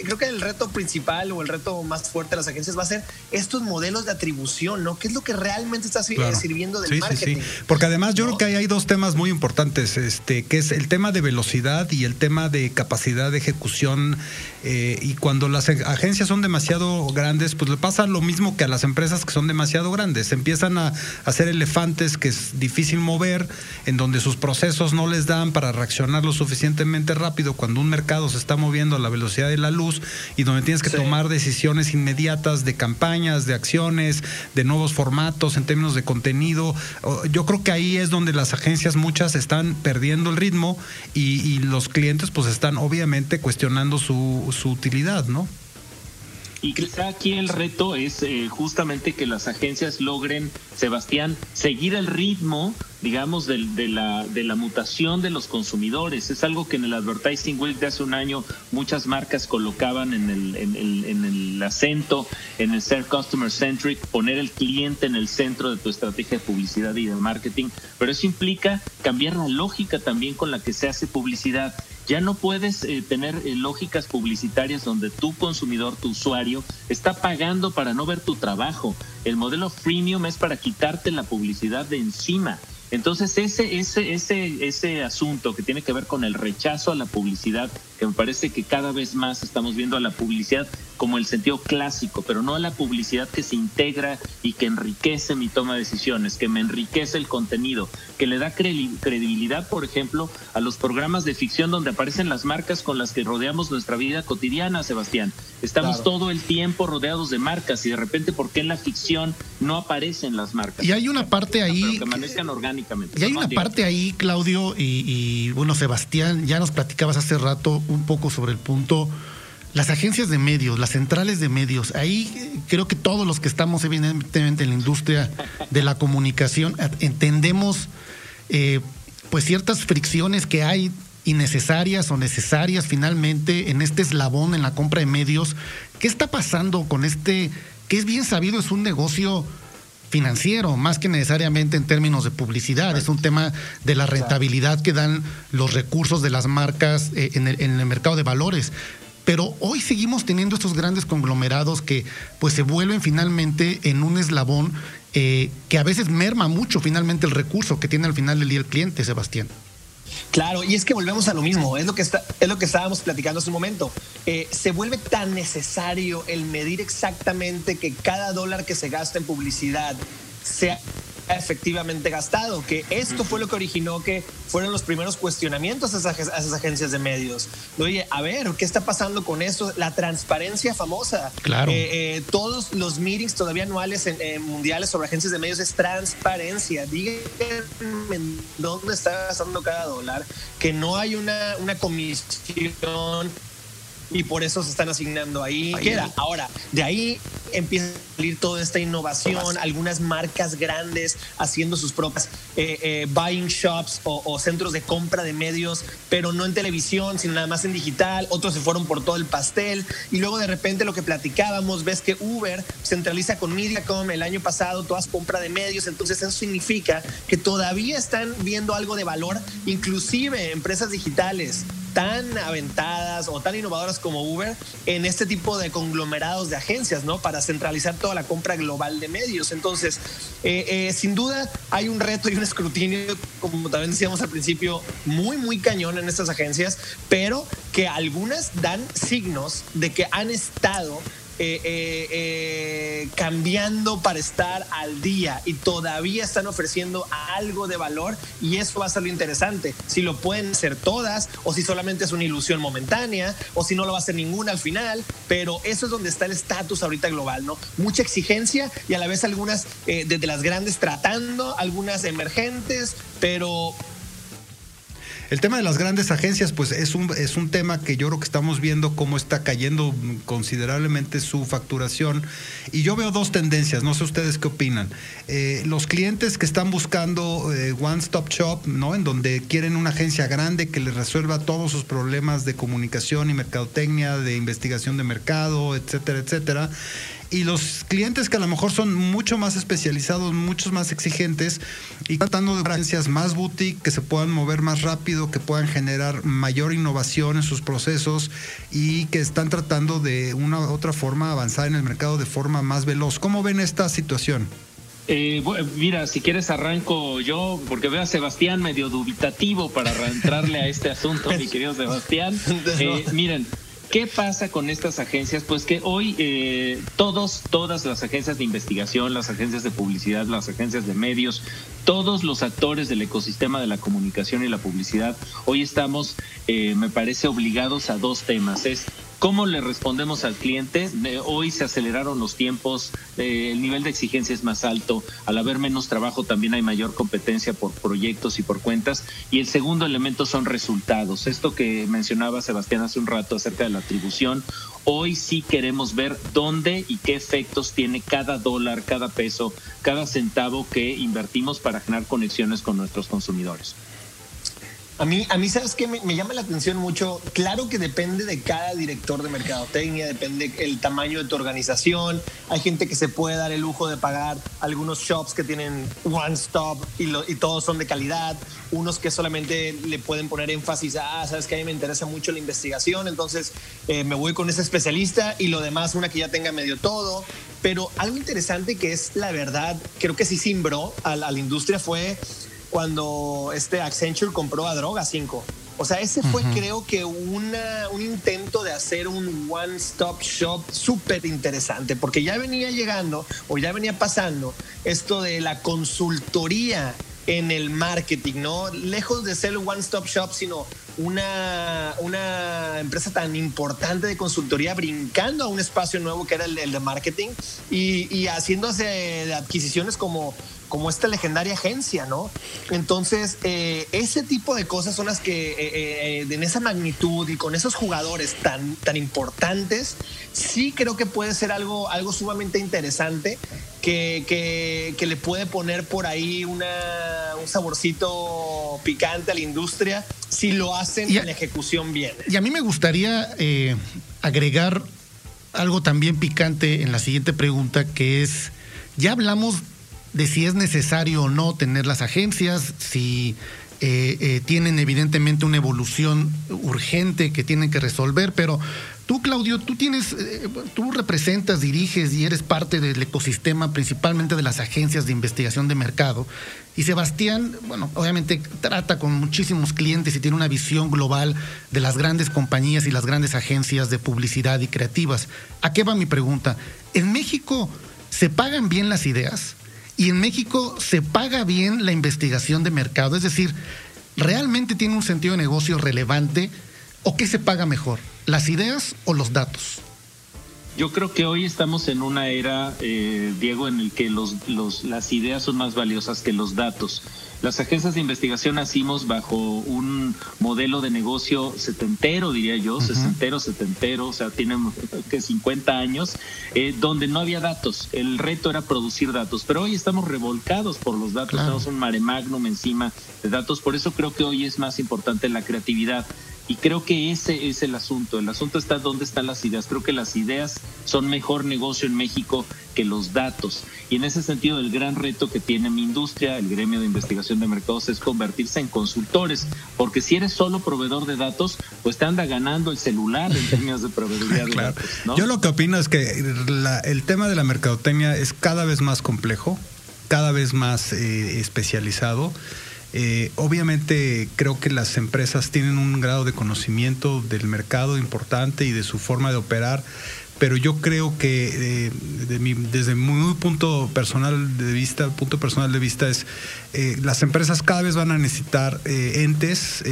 creo que el reto principal o el reto más fuerte de las agencias va a ser estos modelos de atribución, ¿no? ¿Qué es lo que realmente está sirviendo del marketing? Sí, sí. Porque además yo creo que hay dos temas muy importantes, este, que es el tema de velocidad y el tema de capacidad de ejecución eh, y cuando las agencias son demasiado grandes, pues le pasa lo mismo que a las empresas que son demasiado grandes. Empiezan a hacer elefantes que es difícil mover, en donde sus procesos no les dan para reaccionar lo suficientemente rápido cuando un mercado se está moviendo a la velocidad de la luz y donde tienes que tomar decisiones inmediatas de campañas, de acciones, de nuevos formatos en términos de contenido. Yo creo que ahí es donde las agencias muchas están perdiendo el ritmo y, y los clientes pues están obviamente cuestionando su, su utilidad, ¿no? Y quizá aquí el reto es eh, justamente que las agencias logren, Sebastián, seguir el ritmo, digamos, de, la, de la mutación de los consumidores. Es algo que en el Advertising Week de hace un año muchas marcas colocaban en el, en el, en el acento, en el ser customer centric, poner el cliente en el centro de tu estrategia de publicidad y de marketing. Pero eso implica cambiar la lógica también con la que se hace publicidad ya no puedes eh, tener eh, lógicas publicitarias donde tu consumidor, tu usuario, está pagando para no ver tu trabajo. El modelo freemium es para quitarte la publicidad de encima. Entonces ese, ese, ese, ese asunto que tiene que ver con el rechazo a la publicidad, que me parece que cada vez más estamos viendo a la publicidad como el sentido clásico, pero no a la publicidad que se integra y que enriquece mi toma de decisiones, que me enriquece el contenido, que le da credibilidad, por ejemplo, a los programas de ficción donde aparecen las marcas con las que rodeamos nuestra vida cotidiana, Sebastián. Estamos todo el tiempo rodeados de marcas y de repente, ¿por qué en la ficción no aparecen las marcas? Y hay una parte ahí... que amanezcan orgánicamente y hay una parte ahí, Claudio, y, bueno, Sebastián, ya nos platicabas hace rato un poco sobre el punto las agencias de medios, las centrales de medios, ahí creo que todos los que estamos evidentemente en la industria de la comunicación entendemos eh, pues ciertas fricciones que hay innecesarias o necesarias finalmente en este eslabón en la compra de medios. ¿Qué está pasando con este, que es bien sabido, es un negocio financiero, más que necesariamente en términos de publicidad. Es un tema de la rentabilidad que dan los recursos de las marcas eh, en, el, mercado de valores. Pero hoy seguimos teniendo estos grandes conglomerados que pues se vuelven finalmente en un eslabón eh, que a veces merma mucho finalmente el recurso que tiene al final del día el cliente, Sebastián. Claro, y es que volvemos a lo mismo, es lo que, está, es lo que estábamos platicando hace un momento. Eh, se vuelve tan necesario el medir exactamente que cada dólar que se gasta en publicidad sea efectivamente gastado, que esto fue lo que originó que fueron los primeros cuestionamientos a esas, agencias de medios. Oye, a ver, ¿qué está pasando con eso? La transparencia famosa. Claro. Eh, eh, todos los meetings todavía anuales en, mundiales sobre agencias de medios es transparencia. Díganme dónde está gastando cada dólar, que no hay una, una comisión y por eso se están asignando ahí. Ahora, de ahí empieza a salir toda esta innovación, algunas marcas grandes haciendo sus propias eh, eh, buying shops o, centros de compra de medios, pero no en televisión, sino nada más en digital. Otros se fueron por todo el pastel y luego de repente lo que platicábamos, ves que Uber centraliza con Mediacom el año pasado todas compra de medios, entonces eso significa que todavía están viendo algo de valor, inclusive empresas digitales tan aventadas o tan innovadoras como Uber en este tipo de conglomerados de agencias, ¿no? Para centralizar toda la compra global de medios. Entonces, eh, eh, sin duda hay un reto y un escrutinio, como también decíamos al principio, muy, muy cañón en estas agencias, pero que algunas dan signos de que han estado eh, eh, eh, cambiando para estar al día y todavía están ofreciendo algo de valor y eso va a ser lo interesante. Si lo pueden ser todas o si solamente es una ilusión momentánea o si no lo va a ser ninguna al final, pero eso es donde está el estatus ahorita global, ¿no? Mucha exigencia y a la vez algunas de las grandes tratando, algunas emergentes, pero el tema de las grandes agencias, pues es un, es un tema que yo creo que estamos viendo cómo está cayendo considerablemente su facturación. Y yo veo dos tendencias, no sé ustedes qué opinan. Eh, los clientes que están buscando eh, One Stop Shop, ¿no? En donde quieren una agencia grande que les resuelva todos sus problemas de comunicación y mercadotecnia, de investigación de mercado, etcétera, etcétera y los clientes que a lo mejor son mucho más especializados, muchos más exigentes y tratando de agencias más boutique que se puedan mover más rápido, que puedan generar mayor innovación en sus procesos y que están tratando de una u otra forma avanzar en el mercado de forma más veloz. ¿Cómo ven esta situación? Eh, mira, si quieres arranco yo, porque veo a Sebastián medio dubitativo para entrarle a este asunto, mi querido Sebastián. Eh, miren, ¿Qué pasa con estas agencias? Pues que hoy eh, todos, todas las agencias de investigación, las agencias de publicidad, las agencias de medios, todos los actores del ecosistema de la comunicación y la publicidad, hoy estamos, eh, me parece, obligados a dos temas. Es ¿Cómo le respondemos al cliente? Hoy se aceleraron los tiempos, eh, el nivel de exigencia es más alto, al haber menos trabajo también hay mayor competencia por proyectos y por cuentas. Y el segundo elemento son resultados. Esto que mencionaba Sebastián hace un rato acerca de la atribución, hoy sí queremos ver dónde y qué efectos tiene cada dólar, cada peso, cada centavo que invertimos para generar conexiones con nuestros consumidores. A mí, a mí ¿sabes qué? Me, llama la atención mucho. Claro que depende de cada director de mercadotecnia, depende el tamaño de tu organización. Hay gente que se puede dar el lujo de pagar algunos shops que tienen one stop y, todos son de calidad. Unos que solamente le pueden poner énfasis a, ah, sabes que a mí me interesa mucho la investigación, entonces eh, me voy con ese especialista y lo demás, una que ya tenga medio todo. Pero algo interesante que es la verdad, creo que sí simbró a la industria fue cuando este Accenture compró a Droga 5. O sea, ese fue creo que una, un intento de hacer un one-stop shop súper interesante, porque ya venía llegando o ya venía pasando esto de la consultoría en el marketing, ¿no? Lejos de ser un one-stop shop, sino una, una empresa tan importante de consultoría brincando a un espacio nuevo que era el, de marketing y, y haciéndose adquisiciones como como esta legendaria agencia, ¿no? Entonces, eh, ese tipo de cosas son las que eh, eh, en esa magnitud y con esos jugadores tan, tan importantes, sí creo que puede ser algo, algo sumamente interesante que, que, le puede poner por ahí una, un saborcito picante a la industria si lo hacen en ejecución bien. Y a mí me gustaría agregar algo también picante en la siguiente pregunta, que es, ya hablamos de si es necesario o no tener las agencias, si eh, eh, tienen evidentemente una evolución urgente que tienen que resolver, pero tú, Claudio, tú tienes, eh, tú representas, diriges y eres parte del ecosistema, principalmente de las agencias de investigación de mercado. Y Sebastián, bueno, obviamente trata con muchísimos clientes y tiene una visión global de las grandes compañías y las grandes agencias de publicidad y creativas. ¿A qué va mi pregunta? ¿En México se pagan bien las ideas? Y en México se paga bien la investigación de mercado, es decir, ¿realmente tiene un sentido de negocio relevante o qué se paga mejor, las ideas o los datos? Yo creo que hoy estamos en una era, eh, Diego, en el que las ideas son más valiosas que los datos. Las agencias de investigación nacimos bajo un modelo de negocio setentero, diría yo, sesentero, setentero, o sea, tienen que 50 años, eh, donde no había datos. El reto era producir datos, pero hoy estamos revolcados por los datos, tenemos un mare magnum encima de datos, por eso creo que hoy es más importante la creatividad. Y creo que ese es el asunto. El asunto está dónde están las ideas. Creo que las ideas son mejor negocio en México que los datos. Y en ese sentido, el gran reto que tiene mi industria, el gremio de investigación de mercados, es convertirse en consultores. Porque si eres solo proveedor de datos, pues te anda ganando el celular en términos de proveeduría de datos. Yo lo que opino es que el tema de la mercadotecnia es cada vez más complejo, cada vez más eh, especializado. Eh, obviamente creo que las empresas tienen un grado de conocimiento del mercado importante y de su forma de operar, pero yo creo que eh, desde mi punto personal de vista, punto personal de vista es eh, las empresas cada vez van a necesitar entes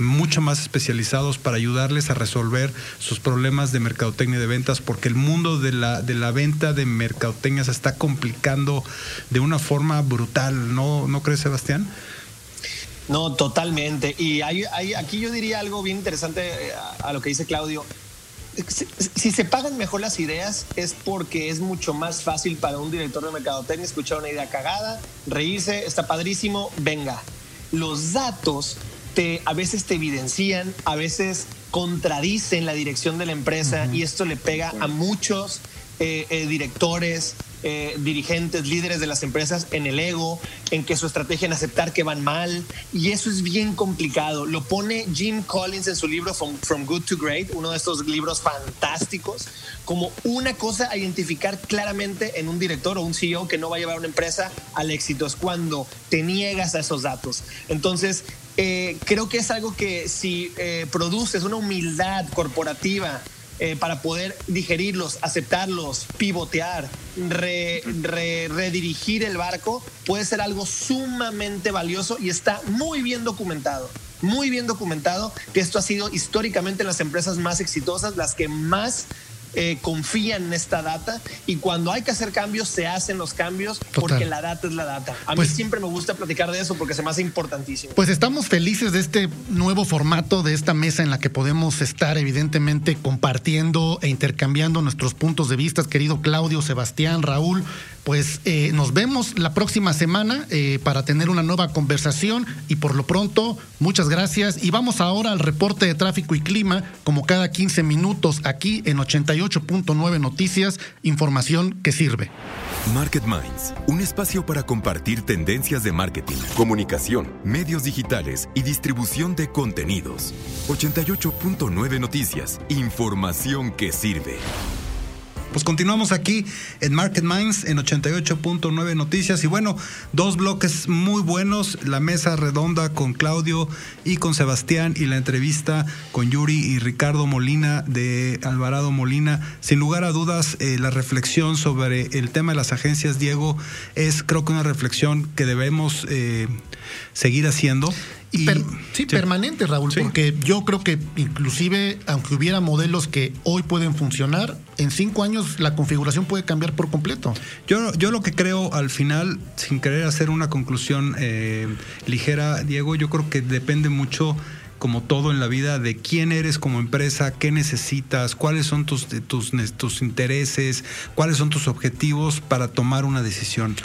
mucho más especializados para ayudarles a resolver sus problemas de mercadotecnia de ventas, porque el mundo de la, de la venta de mercadotecnia se está complicando de una forma brutal, ¿no, ¿no crees, Sebastián? No, totalmente. Y hay, aquí yo diría algo bien interesante eh, a, lo que dice Claudio. Si, se pagan mejor las ideas es porque es mucho más fácil para un director de mercadotecnia escuchar una idea cagada, reírse, está padrísimo, venga. Los datos te, a veces te evidencian, a veces contradicen la dirección de la empresa y esto le pega a muchos eh, eh, directores, eh, dirigentes, líderes de las empresas en el ego, en que su estrategia en aceptar que van mal, y eso es bien complicado. Lo pone Jim Collins en su libro From, Good to Great, uno de estos libros fantásticos, como una cosa a identificar claramente en un director o un CEO que no va a llevar una empresa al éxito, es cuando te niegas a esos datos. Entonces, creo que es algo que si eh, produces una humildad corporativa, eh, para poder digerirlos, aceptarlos, pivotear, redirigir el barco, puede ser algo sumamente valioso y está muy bien documentado. Muy bien documentado que esto ha sido históricamente las empresas más exitosas, las que más eh, confían en esta data y cuando hay que hacer cambios, se hacen los cambios porque la data es la data. A mí pues siempre me gusta platicar de eso porque se me hace importantísimo. Pues estamos felices de este nuevo formato, de esta mesa en la que podemos estar evidentemente compartiendo e intercambiando nuestros puntos de vista, querido Claudio, Sebastián, Raúl pues eh, nos vemos la próxima semana eh, para tener una nueva conversación y por lo pronto, muchas gracias y vamos ahora al reporte de tráfico y clima como cada 15 minutos aquí en 88.9 Noticias, información que sirve. Market Minds, un espacio para compartir tendencias de marketing, comunicación, medios digitales y distribución de contenidos. 88.9 Noticias, información que sirve. Pues continuamos aquí en Market Minds en 88.9 Noticias. Y bueno, dos bloques muy buenos, la mesa redonda con Claudio y con Sebastián y la entrevista con Yuri y Ricardo Molina de Alvarado Molina. Sin lugar a dudas, eh, la reflexión sobre el tema de las agencias, Diego, es creo que una reflexión que debemos eh, seguir haciendo sí, permanente, Raúl, porque yo creo que inclusive, aunque hubiera modelos que hoy pueden funcionar, en cinco años la configuración puede cambiar por completo. Yo, yo lo que creo al final, sin querer hacer una conclusión eh, ligera, Diego, yo creo que depende mucho como todo en la vida, de quién eres como empresa, qué necesitas, cuáles son tus, tus, tus intereses, cuáles son tus objetivos para tomar una decisión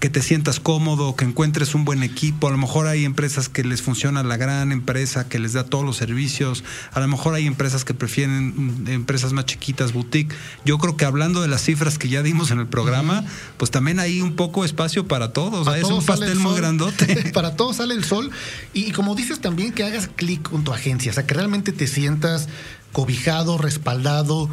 que te sientas cómodo, que encuentres un buen equipo. A lo mejor hay empresas que les funciona la gran empresa, que les da todos los servicios. A lo mejor hay empresas que prefieren mm, empresas más chiquitas, boutique. Yo creo que hablando de las cifras que ya dimos en el programa, pues también hay un poco espacio para todos. es un pastel muy grandote. para todos sale el sol. Y, como dices también, que hagas clic con tu agencia, o sea, que realmente te sientas cobijado, respaldado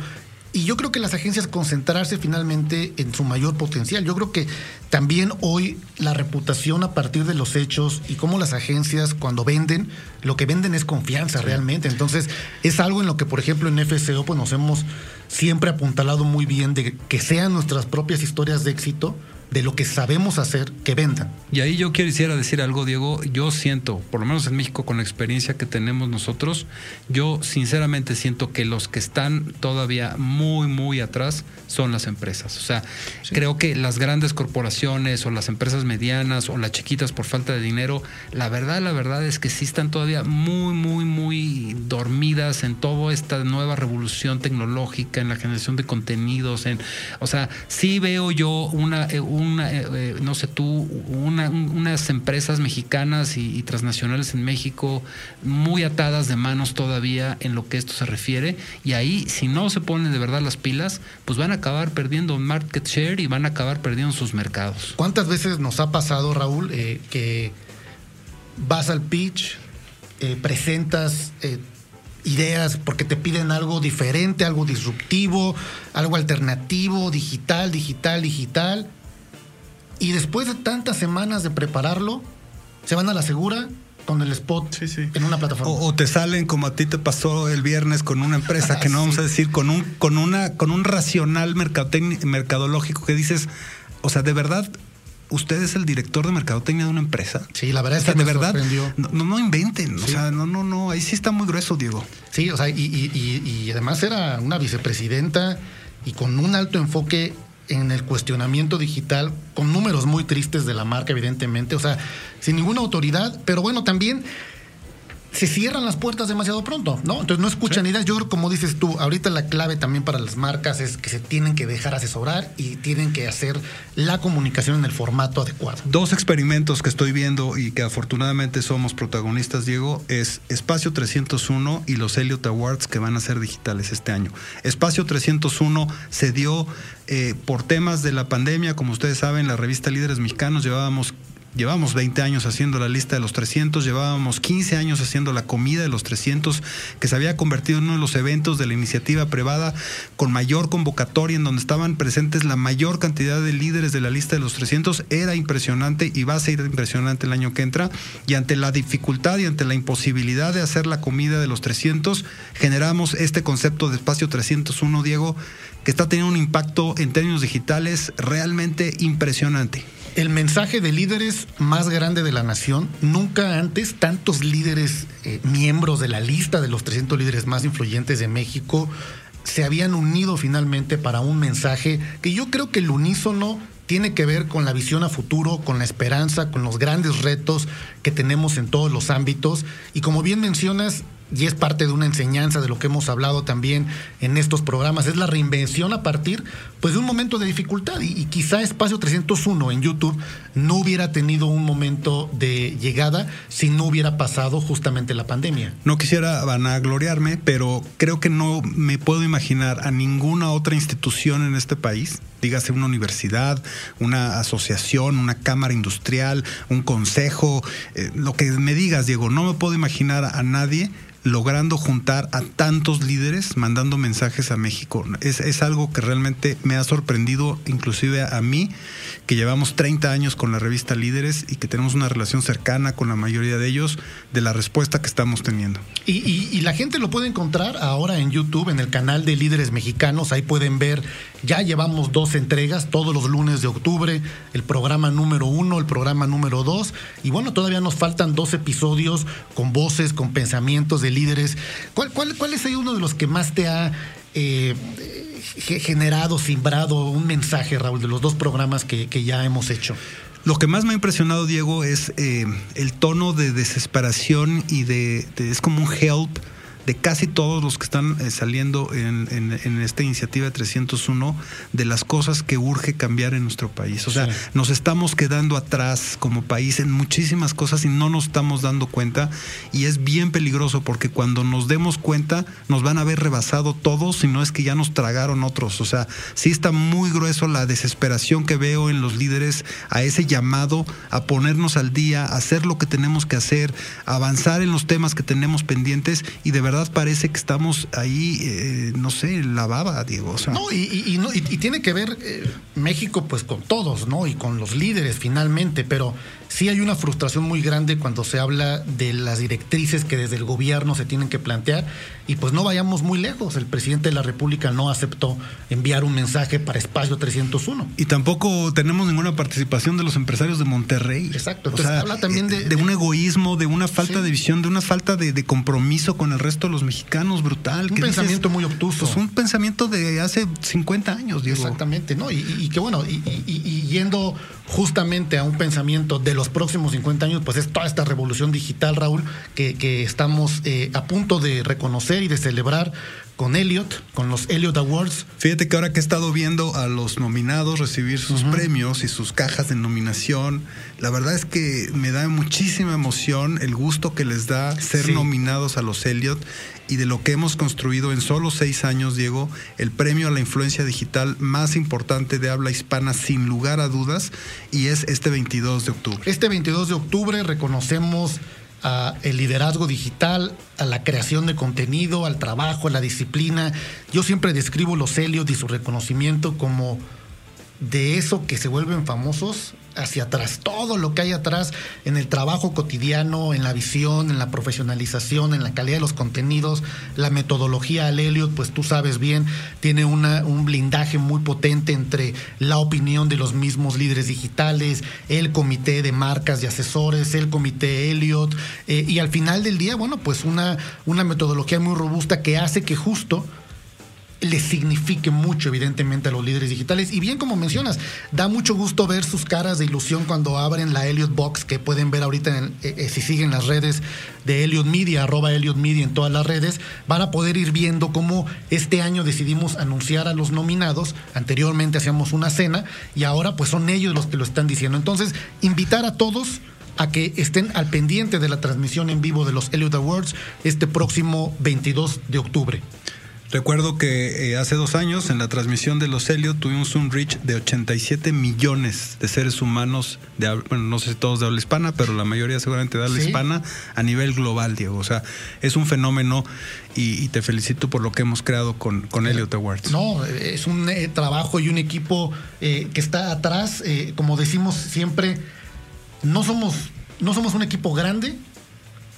y yo creo que las agencias concentrarse finalmente en su mayor potencial. Yo creo que también hoy la reputación a partir de los hechos y cómo las agencias cuando venden, lo que venden es confianza realmente. Entonces es algo en lo que, por ejemplo, en FCO pues nos hemos siempre apuntalado muy bien de que sean nuestras propias historias de éxito de lo que sabemos hacer que vendan. Y ahí yo quisiera decir algo, Diego. Yo siento, por lo menos en México, con la experiencia que tenemos nosotros, yo sinceramente siento que los que están todavía muy, muy atrás son las empresas. O sea, creo que las grandes corporaciones o las empresas medianas o las chiquitas por falta de dinero, la verdad, la verdad es que sí están todavía muy, muy, muy dormidas en toda esta nueva revolución tecnológica, en la generación de contenidos. En, o sea, sí veo yo una eh, una, eh, eh, no sé tú, unas empresas mexicanas y, transnacionales en México muy atadas de manos todavía en lo que esto se refiere. Y ahí, si no se ponen de verdad las pilas, pues van a acabar perdiendo market share y van a acabar perdiendo sus mercados. ¿Cuántas veces nos ha pasado, Raúl, eh, que vas al pitch, presentas ideas porque te piden algo diferente, algo disruptivo, algo alternativo, digital, digital, digital, y después de tantas semanas de prepararlo, se van a la segura con el spot en una plataforma. O, te salen como a ti te pasó el viernes con una empresa que no vamos a decir con un con una con un racional mercadológico que dices, o sea, de verdad usted es el director de mercadotecnia de una empresa. Sí, la verdad es que de verdad no, no inventen, o sea, no no no, ahí sí está muy grueso, Diego. Sí, o sea, y, y además era una vicepresidenta y con un alto enfoque en el cuestionamiento digital, con números muy tristes de la marca, evidentemente, o sea, sin ninguna autoridad, pero bueno, también se cierran las puertas demasiado pronto, ¿no? Entonces no escuchan ideas. Yo creo, como dices tú, ahorita la clave también para las marcas es que se tienen que dejar asesorar y tienen que hacer la comunicación en el formato adecuado. Dos experimentos que estoy viendo y que afortunadamente somos protagonistas, Diego, es Espacio 301 y los Elliot Awards que van a ser digitales este año. Espacio 301 se dio eh, por temas de la pandemia, como ustedes saben, la revista Líderes Mexicanos llevábamos Llevamos 20 años haciendo la lista de los 300, llevábamos 15 años haciendo la comida de los 300, que se había convertido en uno de los eventos de la iniciativa privada con mayor convocatoria, en donde estaban presentes la mayor cantidad de líderes de la lista de los 300. Era impresionante y va a ser impresionante el año que entra. Y ante la dificultad y ante la imposibilidad de hacer la comida de los 300, generamos este concepto de espacio 301, Diego, que está teniendo un impacto en términos digitales realmente impresionante el mensaje de líderes más grande de la nación. Nunca antes tantos líderes, eh, miembros de la lista de los 300 líderes más influyentes de México, se habían unido finalmente para un mensaje que yo creo que el unísono tiene que ver con la visión a futuro, con la esperanza, con los grandes retos que tenemos en todos los ámbitos. Y como bien mencionas, y es parte de una enseñanza de lo que hemos hablado también en estos programas, es la reinvención a partir pues, de un momento de dificultad. Y, quizá Espacio 301 en YouTube no hubiera tenido un momento de llegada si no hubiera pasado justamente la pandemia. No quisiera vanagloriarme, pero creo que no me puedo imaginar a ninguna otra institución en este país dígase una universidad, una asociación, una cámara industrial, un consejo, eh, lo que me digas, Diego, no me puedo imaginar a nadie logrando juntar a tantos líderes mandando mensajes a México. Es, es, algo que realmente me ha sorprendido, inclusive a mí, que llevamos 30 años con la revista Líderes y que tenemos una relación cercana con la mayoría de ellos, de la respuesta que estamos teniendo. Y, la gente lo puede encontrar ahora en YouTube, en el canal de Líderes Mexicanos, ahí pueden ver, ya llevamos dos entregas, todos los lunes de octubre, el programa número uno, el programa número dos, y bueno, todavía nos faltan dos episodios con voces, con pensamientos de líderes. ¿Cuál, cuál, cuál es ahí uno de los que más te ha eh, generado, simbrado un mensaje, Raúl, de los dos programas que, ya hemos hecho? Lo que más me ha impresionado, Diego, es eh, el tono de desesperación y de, de, es como un help de casi todos los que están eh, saliendo en, esta iniciativa 301 de las cosas que urge cambiar en nuestro país. O sea, nos estamos quedando atrás como país en muchísimas cosas y no nos estamos dando cuenta y es bien peligroso porque cuando nos demos cuenta nos van a haber rebasado todos y no es que ya nos tragaron otros. O sea, sí está muy grueso la desesperación que veo en los líderes a ese llamado a ponernos al día, a hacer lo que tenemos que hacer, avanzar en los temas que tenemos pendientes y de verdad parece que estamos ahí, eh, no sé, la baba, Diego. no, y, y, tiene que ver eh, México pues con todos, ¿no? Y con los líderes finalmente, pero sí hay una frustración muy grande cuando se habla de las directrices que desde el gobierno se tienen que plantear y pues no vayamos muy lejos. El presidente de la República no aceptó enviar un mensaje para Espacio 301. Y tampoco tenemos ninguna participación de los empresarios de Monterrey. Exacto. Entonces habla también eh, de, un egoísmo, de una falta de visión, de una falta de, compromiso con el resto de los mexicanos brutal. Un pensamiento muy obtuso. Pues un pensamiento de hace 50 años, Diego. Exactamente, ¿no? Y, que bueno, y yendo justamente a un pensamiento de los próximos 50 años, pues es toda esta revolución digital, Raúl, que, estamos eh, a punto de reconocer y de celebrar con Elliot, con los Elliot Awards. Fíjate que ahora que he estado viendo a los nominados recibir sus premios y sus cajas de nominación, la verdad es que me da muchísima emoción el gusto que les da ser nominados a los Elliot y de lo que hemos construido en solo seis años, Diego, el premio a la influencia digital más importante de habla hispana sin lugar a dudas y es este 22 de octubre. Este 22 de octubre reconocemos el liderazgo digital, a la creación de contenido, al trabajo, a la disciplina. Yo siempre describo los Helios y su reconocimiento como de eso que se vuelven famosos hacia atrás, todo lo que hay atrás en el trabajo cotidiano, en la visión, en la profesionalización, en la calidad de los contenidos, la metodología al Elliot, pues tú sabes bien, tiene una, un blindaje muy potente entre la opinión de los mismos líderes digitales, el comité de marcas y asesores, el comité Elliot, eh, y al final del día, bueno, pues una, una metodología muy robusta que hace que justo les signifique mucho, evidentemente, a los líderes digitales. Y bien, como mencionas, da mucho gusto ver sus caras de ilusión cuando abren la Elliot Box, que pueden ver ahorita en, eh, eh, si siguen las redes de Elliot Media, arroba Elliot Media en todas las redes, van a poder ir viendo cómo este año decidimos anunciar a los nominados. Anteriormente hacíamos una cena y ahora pues son ellos los que lo están diciendo. Entonces, invitar a todos a que estén al pendiente de la transmisión en vivo de los Elliot Awards este próximo 22 de octubre. Recuerdo que eh, hace dos años en la transmisión de los Elliot tuvimos un reach de 87 millones de seres humanos, de, bueno, no sé si todos de habla hispana, pero la mayoría seguramente de habla hispana a nivel global, Diego. O sea, es un fenómeno y, te felicito por lo que hemos creado con, con Elliot Awards. No, es un eh, trabajo y un equipo eh, que está atrás, como decimos siempre, no somos, no somos un equipo grande,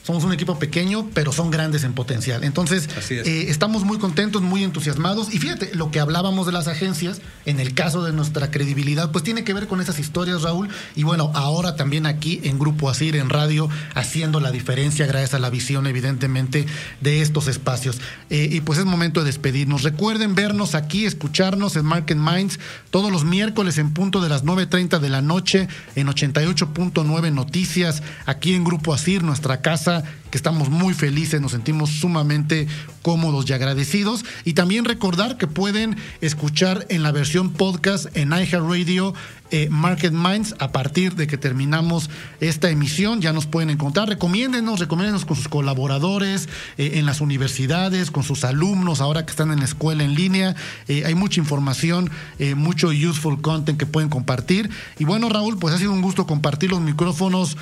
somos un equipo pequeño, pero son grandes en potencial. Entonces, eh, estamos muy contentos, muy entusiasmados. Y fíjate, lo que hablábamos de las agencias, en el caso de nuestra credibilidad, pues tiene que ver con esas historias, Raúl. Y bueno, ahora también aquí en Grupo Asir, en radio, haciendo la diferencia gracias a la visión, evidentemente, de estos espacios. Eh, y pues es momento de despedirnos. Recuerden vernos aquí, escucharnos en Market Minds todos los miércoles en punto de las 9.30 de la noche en 88.9 Noticias, aquí en Grupo Asir, nuestra casa que estamos muy felices, nos sentimos sumamente cómodos y agradecidos. Y también recordar que pueden escuchar en la versión podcast en iHeartRadio eh, Market Minds a partir de que terminamos esta emisión. Ya nos pueden encontrar. Recomiéndenos, recomiéndenos con sus colaboradores, eh, en las universidades, con sus alumnos, ahora que están en la escuela en línea. Eh, hay mucha información, mucho useful content que pueden compartir. Y bueno, Raúl, pues ha sido un gusto compartir los micrófonos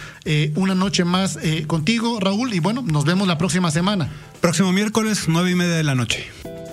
una noche más contigo, Raúl. Y bueno, nos vemos la próxima semana. Próximo miércoles, nueve y media de la noche.